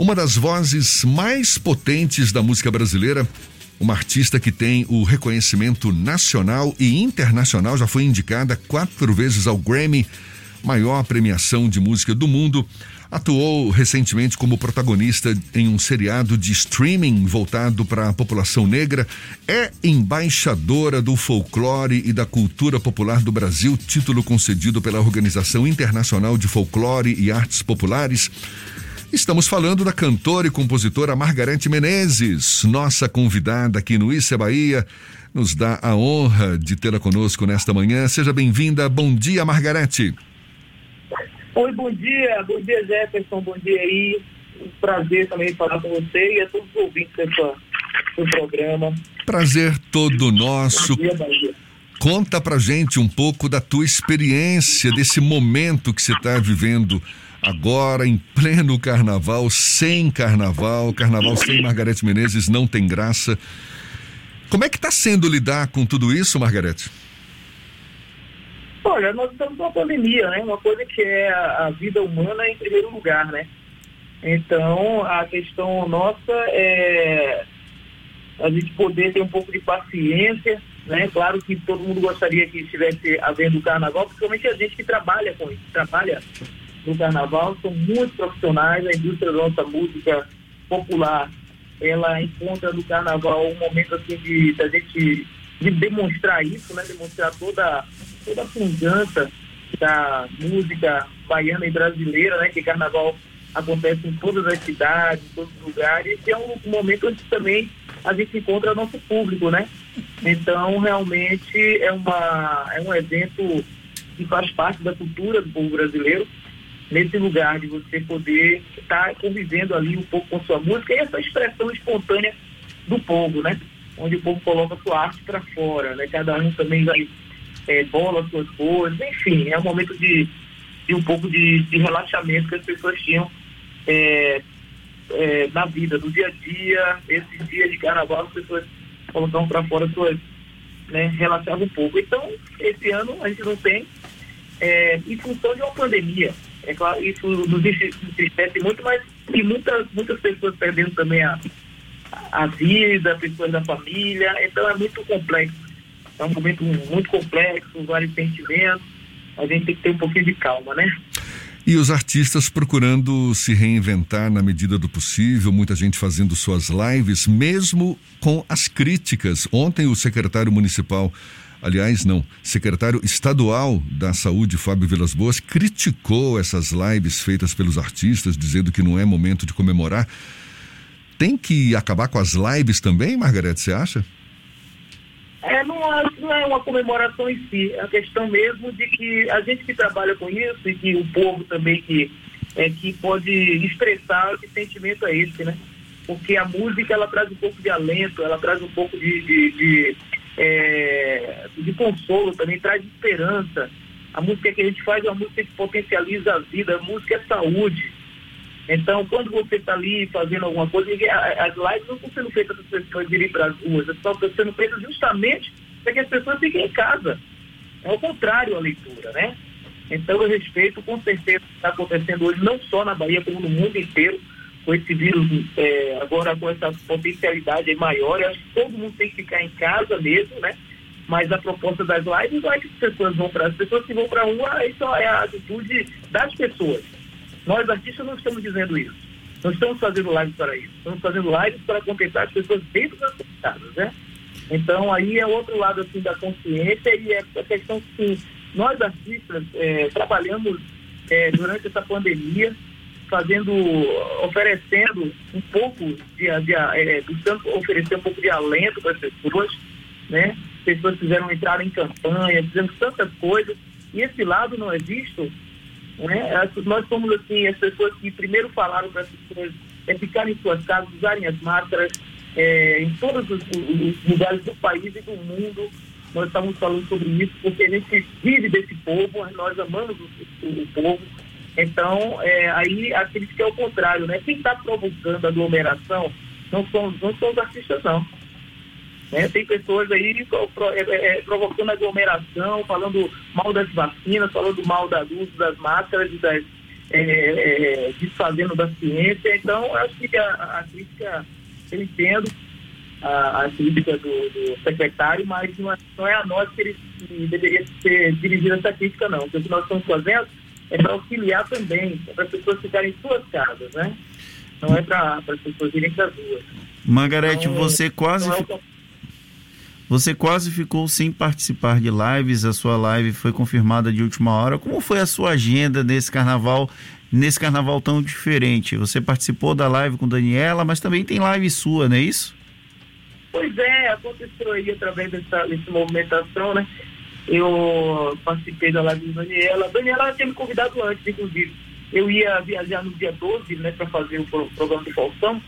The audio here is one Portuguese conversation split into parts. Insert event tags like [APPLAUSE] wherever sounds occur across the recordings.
Uma das vozes mais potentes da música brasileira, uma artista que tem o reconhecimento nacional e internacional, já foi indicada quatro vezes ao Grammy, maior premiação de música do mundo. Atuou recentemente como protagonista em um seriado de streaming voltado para a população negra. É embaixadora do folclore e da cultura popular do Brasil, título concedido pela Organização Internacional de Folclore e Artes Populares. Estamos falando da cantora e compositora Margarete Menezes, nossa convidada aqui no Issa Bahia. Nos dá a honra de tê-la conosco nesta manhã. Seja bem-vinda. Bom dia, Margarete. Oi, bom dia. Bom dia, Jefferson. Bom dia aí. Um prazer também falar com você e a todos os ouvintes do programa. Prazer todo nosso. Bom dia, Bahia. Conta pra gente um pouco da tua experiência, desse momento que você está vivendo agora, em pleno carnaval, sem carnaval. Carnaval sem Margarete Menezes não tem graça. Como é que está sendo lidar com tudo isso, Margarete? Olha, nós estamos numa pandemia, né? Uma coisa que é a, a vida humana em primeiro lugar, né? Então, a questão nossa é a gente poder ter um pouco de paciência, né? Claro que todo mundo gostaria que estivesse havendo carnaval, principalmente a gente que trabalha com isso, trabalha no carnaval, são muito profissionais, a indústria da nossa música popular, ela encontra no carnaval um momento assim de da gente de demonstrar isso, né? Demonstrar toda toda a pujança da música baiana e brasileira, né? Que carnaval acontece em todas as cidades, em todos os lugares, e é um momento onde também a gente encontra nosso público, né? Então, realmente é, uma, é um evento que faz parte da cultura do povo brasileiro, nesse lugar de você poder estar convivendo ali um pouco com sua música e essa expressão espontânea do povo, né? Onde o povo coloca sua arte para fora, né? Cada um também vai é, bola suas coisas, enfim, é um momento de, de um pouco de, de, relaxamento que as pessoas tinham é, é, na vida, no dia a dia, esses dias de carnaval, as pessoas colocavam para fora suas, né, relaxavam um pouco. Então, esse ano a gente não tem, é, em função de uma pandemia. É claro, isso nos entristece muito, mas tem muitas, muitas pessoas perdendo também a, a vida, pessoas da família, então é muito complexo é um momento muito complexo, vários sentimentos. A gente tem que ter um pouquinho de calma, né? E os artistas procurando se reinventar na medida do possível, muita gente fazendo suas lives, mesmo com as críticas. Ontem o secretário municipal, aliás, não, secretário estadual da Saúde, Fábio Vilas Boas, criticou essas lives feitas pelos artistas, dizendo que não é momento de comemorar. Tem que acabar com as lives também, Margarete, você acha? É, não, não é uma comemoração em si, é a questão mesmo de que a gente que trabalha com isso e que o povo também que, é, que pode expressar que sentimento é esse, né? Porque a música ela traz um pouco de alento, ela traz um pouco de, de, de, é, de consolo também, traz esperança. A música que a gente faz é uma música que potencializa a vida, a música é saúde. Então, quando você está ali fazendo alguma coisa, as lives não estão sendo feitas para as pessoas irem para as ruas, estão sendo feitas justamente para que as pessoas fiquem em casa. É o contrário a leitura, né? Então, eu respeito com certeza o que está acontecendo hoje, não só na Bahia, como no mundo inteiro, com esse vírus, é, agora com essa potencialidade maior. Eu acho que todo mundo tem que ficar em casa mesmo, né? Mas a proposta das lives não é que as pessoas vão para as pessoas que vão para a rua, isso é a atitude das pessoas nós artistas não estamos dizendo isso. Não estamos fazendo lives para isso. Estamos fazendo lives para contentar as pessoas dentro das casas, né? Então aí é outro lado assim da consciência e é a questão que nós artistas é, trabalhamos é, durante essa pandemia, fazendo, oferecendo um pouco de, de é, buscando oferecer um pouco de alento para as pessoas, né? Pessoas fizeram entrar em campanha, fizemos tantas coisas e esse lado não é visto né? Nós somos assim, as pessoas que primeiro falaram para as pessoas é ficarem em suas casas, usarem as máscaras é, em todos os, os, lugares do país e do mundo. Nós estamos falando sobre isso porque a gente vive desse povo, nós amamos o, o, o povo. Então, é, aí a crítica é o contrário, né? Quem está provocando aglomeração não são, não são os artistas, não. Né? Tem pessoas aí é, é, é, provocando aglomeração, falando mal das vacinas, falando mal do uso das máscaras e das, é, é, desfazendo da ciência. Então, acho que a, a crítica, eu entendo a, a crítica do, do, secretário, mas não é, não é a nós que ele que deveria ser dirigida essa crítica, não. Porque o que nós estamos fazendo é para auxiliar também, é para as pessoas ficarem em suas casas, né? Não é para as pessoas irem para as ruas. Margarete, então, você quase. É você quase ficou sem participar de lives, a sua live foi confirmada de última hora. Como foi a sua agenda nesse carnaval, nesse carnaval tão diferente? Você participou da live com Daniela, mas também tem live sua, não é isso? Pois é, aconteceu aí através dessa, dessa movimentação, né? Eu participei da live da Daniela. Daniela tinha me convidado antes, inclusive. Eu ia viajar no dia 12, né, para fazer o programa de Faustão,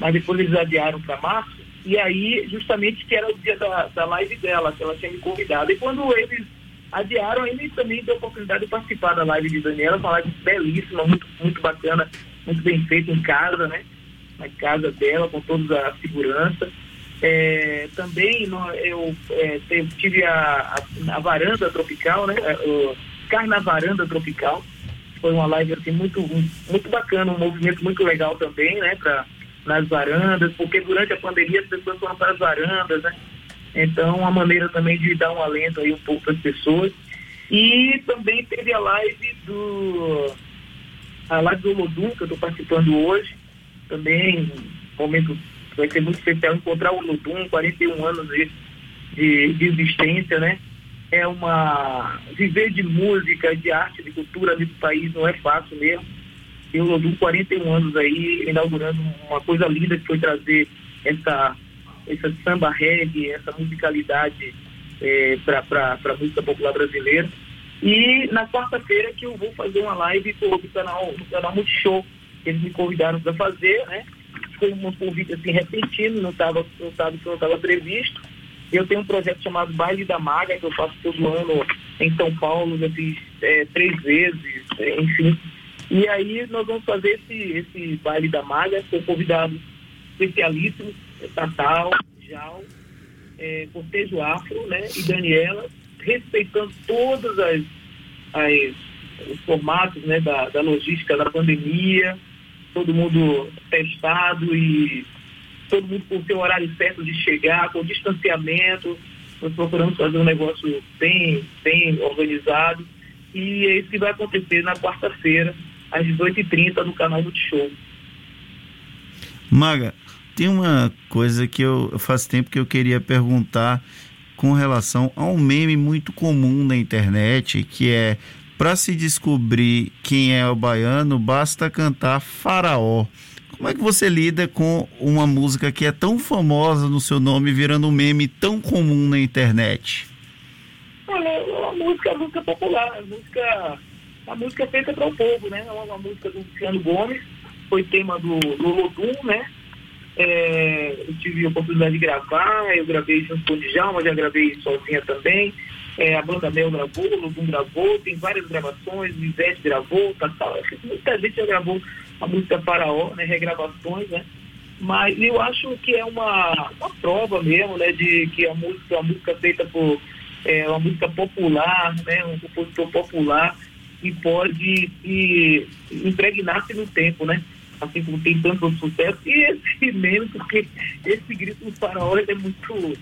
mas depois eles adiaram para março. E aí, justamente, que era o dia da, da live dela, que ela tinha me convidado. E quando eles adiaram, ele também deu a oportunidade de participar da live de Daniela, uma live belíssima, muito, muito bacana, muito bem feita em casa, né? Na casa dela, com toda a segurança. É, também no, eu é, tive a, a, a, varanda tropical, né? É, o Carnavaranda Tropical. Foi uma live assim, muito, muito bacana, um movimento muito legal também, né? Pra, nas varandas, porque durante a pandemia as pessoas foram para as varandas, né? Então, uma maneira também de dar um alento aí um pouco para as pessoas. E também teve a live do a live do Lodum, que eu estou participando hoje. Também, momento vai ser muito especial encontrar o Lodum, 41 anos de, de, de existência, né? É uma. Viver de música, de arte, de cultura nesse país não é fácil mesmo eu Lodum 41 anos aí, inaugurando uma coisa linda que foi trazer essa, essa samba reggae, essa musicalidade é, para a música popular brasileira. E na quarta-feira que eu vou fazer uma live com o canal, no canal Multishow, que eles me convidaram para fazer, né? Foi um convite assim repentino, não estava não tava, não tava previsto. Eu tenho um projeto chamado Baile da Maga, que eu faço todo ano em São Paulo, já fiz é, três vezes, enfim. E aí nós vamos fazer esse, esse baile da malha com convidados especialíssimos, Tatal, Jal, é, Cortejo Afro, né, e Daniela, respeitando todas as, as os formatos né, da, da logística da pandemia, todo mundo testado e todo mundo com o seu horário certo de chegar, com distanciamento. Nós procuramos fazer um negócio bem, bem organizado. E é isso que vai acontecer na quarta-feira, às 18h30 no canal do Show. Maga, tem uma coisa que eu faz tempo que eu queria perguntar com relação a um meme muito comum na internet, que é para se descobrir quem é o baiano, basta cantar Faraó. Como é que você lida com uma música que é tão famosa no seu nome, virando um meme tão comum na internet? Olha, a música é música popular, música a música é feita para o povo, né? É uma, uma, música do Luciano Gomes, foi tema do, do Lodum, né? É, eu tive a oportunidade de gravar, eu gravei junto com o Djalma, já gravei sozinha também. É, a banda Mel gravou, o Lodum gravou, tem várias gravações, o Ivete gravou, tá, tá, muita gente já gravou a música Faraó, né? Regravações, né? Mas eu acho que é uma, uma prova mesmo, né? De que a música, a música feita por é, uma música popular, né? Um compositor popular e pode se impregnar-se no tempo, né? Assim como tem tanto sucesso. E esse [LAUGHS] mesmo, porque esse grito do faraó ele é muito,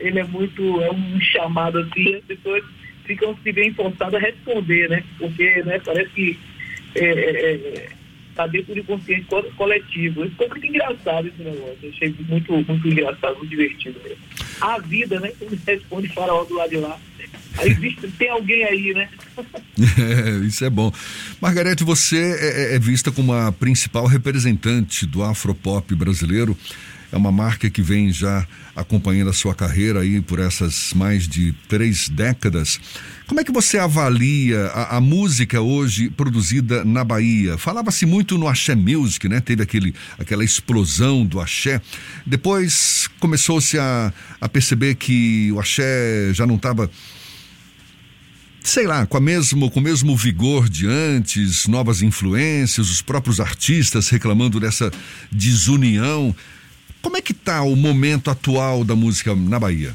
ele é muito, é um chamado assim, as pessoas ficam se bem forçadas a responder, né? Porque né, parece que é, é, é tá dentro do inconsciente coletivo. Ficou muito engraçado esse negócio. Eu achei muito, muito engraçado, muito divertido mesmo. A vida, né? Como responde faraó do lado de lá. Tem alguém aí, né? é, [LAUGHS] isso é bom. Margarete, você é, é, é vista como a principal representante do afropop brasileiro. É uma marca que vem já acompanhando a sua carreira aí por essas mais de três décadas. Como é que você avalia a, a música hoje produzida na Bahia? Falava-se muito no Axé Music, né? Teve aquele, aquela explosão do Axé. Depois começou-se a, a perceber que o Axé já não estava sei lá, com, a mesmo, com o mesmo vigor de antes, novas influências, os próprios artistas reclamando dessa desunião. Como é que está o momento atual da música na Bahia?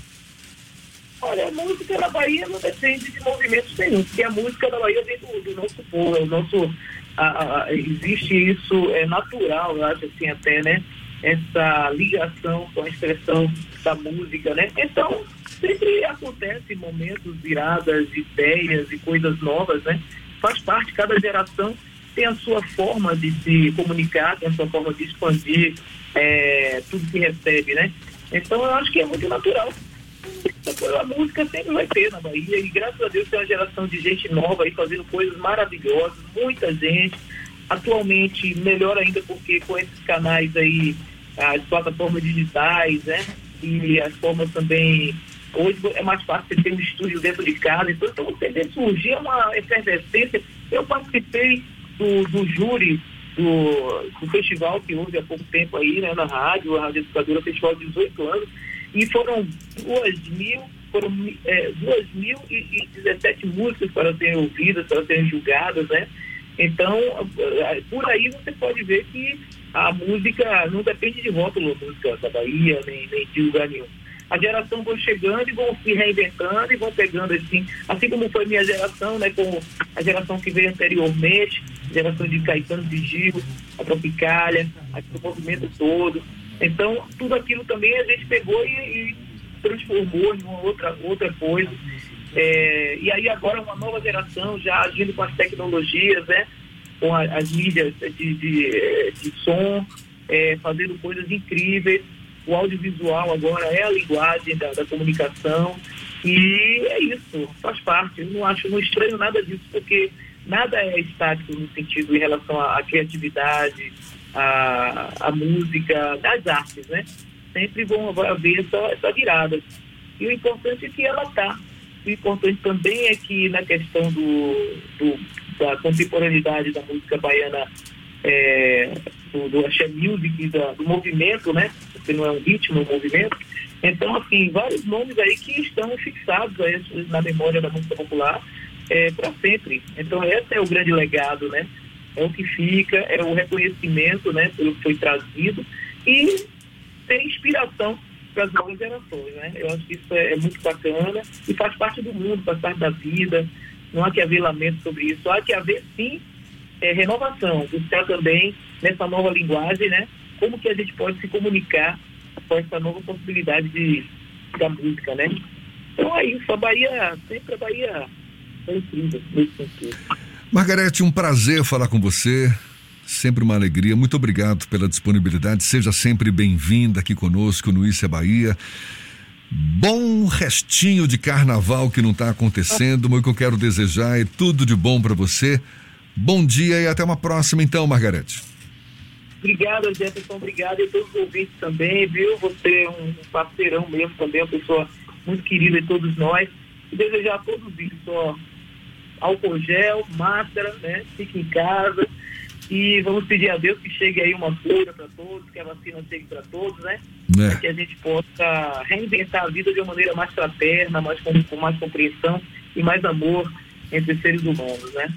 Olha, a música na Bahia não depende de movimentos nenhum, porque a música da Bahia vem do, do nosso povo, é o nosso, a, a, existe isso, é natural, eu acho assim até, né? Essa ligação com a expressão da música, né? Então, sempre acontece momentos, viradas, ideias e coisas novas, né? Faz parte, cada geração tem a sua forma de se comunicar, tem a sua forma de expandir é, tudo que recebe, né? Então eu acho que é muito natural. A música sempre vai ter na Bahia e graças a Deus tem uma geração de gente nova aí fazendo coisas maravilhosas, muita gente. Atualmente, melhor ainda porque com esses canais aí, as plataformas digitais, né? E as formas também. Hoje é mais fácil você ter um estúdio dentro de casa, então, então você vê surgir uma efervescência. Eu participei do, do júri do, do, festival que houve há pouco tempo aí, né, na rádio, a Rádio Educadora Festival de 18 anos, e foram duas mil, foram é, duas mil e, e 17 músicas para serem ouvidas, para serem julgadas, né? Então, é, por aí você pode ver que a música não depende de rótulo, a música da Bahia, nem, nem de lugar nenhum a geração vão chegando e vão se reinventando e vão pegando assim, assim como foi minha geração, né, com a geração que veio anteriormente, a geração de Caetano de Gil, a Tropicália, o movimento todo. Então, tudo aquilo também a gente pegou e, e transformou em uma outra, outra coisa. É, e aí agora uma nova geração já agindo com as tecnologias, né? Com a, as mídias de, de, de som, é, fazendo coisas incríveis o audiovisual agora é a linguagem da, da comunicação e é isso, faz parte. Eu não acho, não estranho nada disso, porque nada é estático no sentido em relação à, à criatividade, à, à, música, às artes, né? Sempre vão haver essa, essa virada. E o importante é que ela está. O importante também é que na questão do, do da contemporaneidade da música baiana é, do, do axé music, da, do movimento, né? Porque não é um ritmo, é um movimento. Então, assim, vários nomes aí que estão fixados aí na memória da música popular é, para sempre. Então, esse é o grande legado, né? É o que fica, é o reconhecimento, né? Pelo que foi trazido e ter inspiração para as novas gerações, né? Eu acho que isso é, é, muito bacana e faz parte do mundo, faz parte da vida. Não há que haver lamento sobre isso. Há que haver, sim, é, renovação, buscar também nessa nova linguagem, né? Como que a gente pode se comunicar com essa nova possibilidade de, da música, né? Então é isso, a Bahia, sempre a Bahia é incrível nesse sentido. Margarete, um prazer falar com você. Sempre uma alegria. Muito obrigado pela disponibilidade. Seja sempre bem-vinda aqui conosco no Isso é Bahia. Bom restinho de carnaval que não está acontecendo, mas o que eu quero desejar é tudo de bom para você. Bom dia e até uma próxima, então, Margarete. Obrigado, Jefferson. Obrigado e todos os ouvintes também, viu? Você é um parceirão mesmo também, uma pessoa muito querida de todos nós. E desejar a todos isso, ó, álcool gel, máscara, né? Fique em casa. E vamos pedir a Deus que chegue aí uma cura para todos, que a vacina chegue para todos, né? É. Que a gente possa reinventar a vida de uma maneira mais fraterna, mais com, com mais compreensão e mais amor entre seres humanos, né?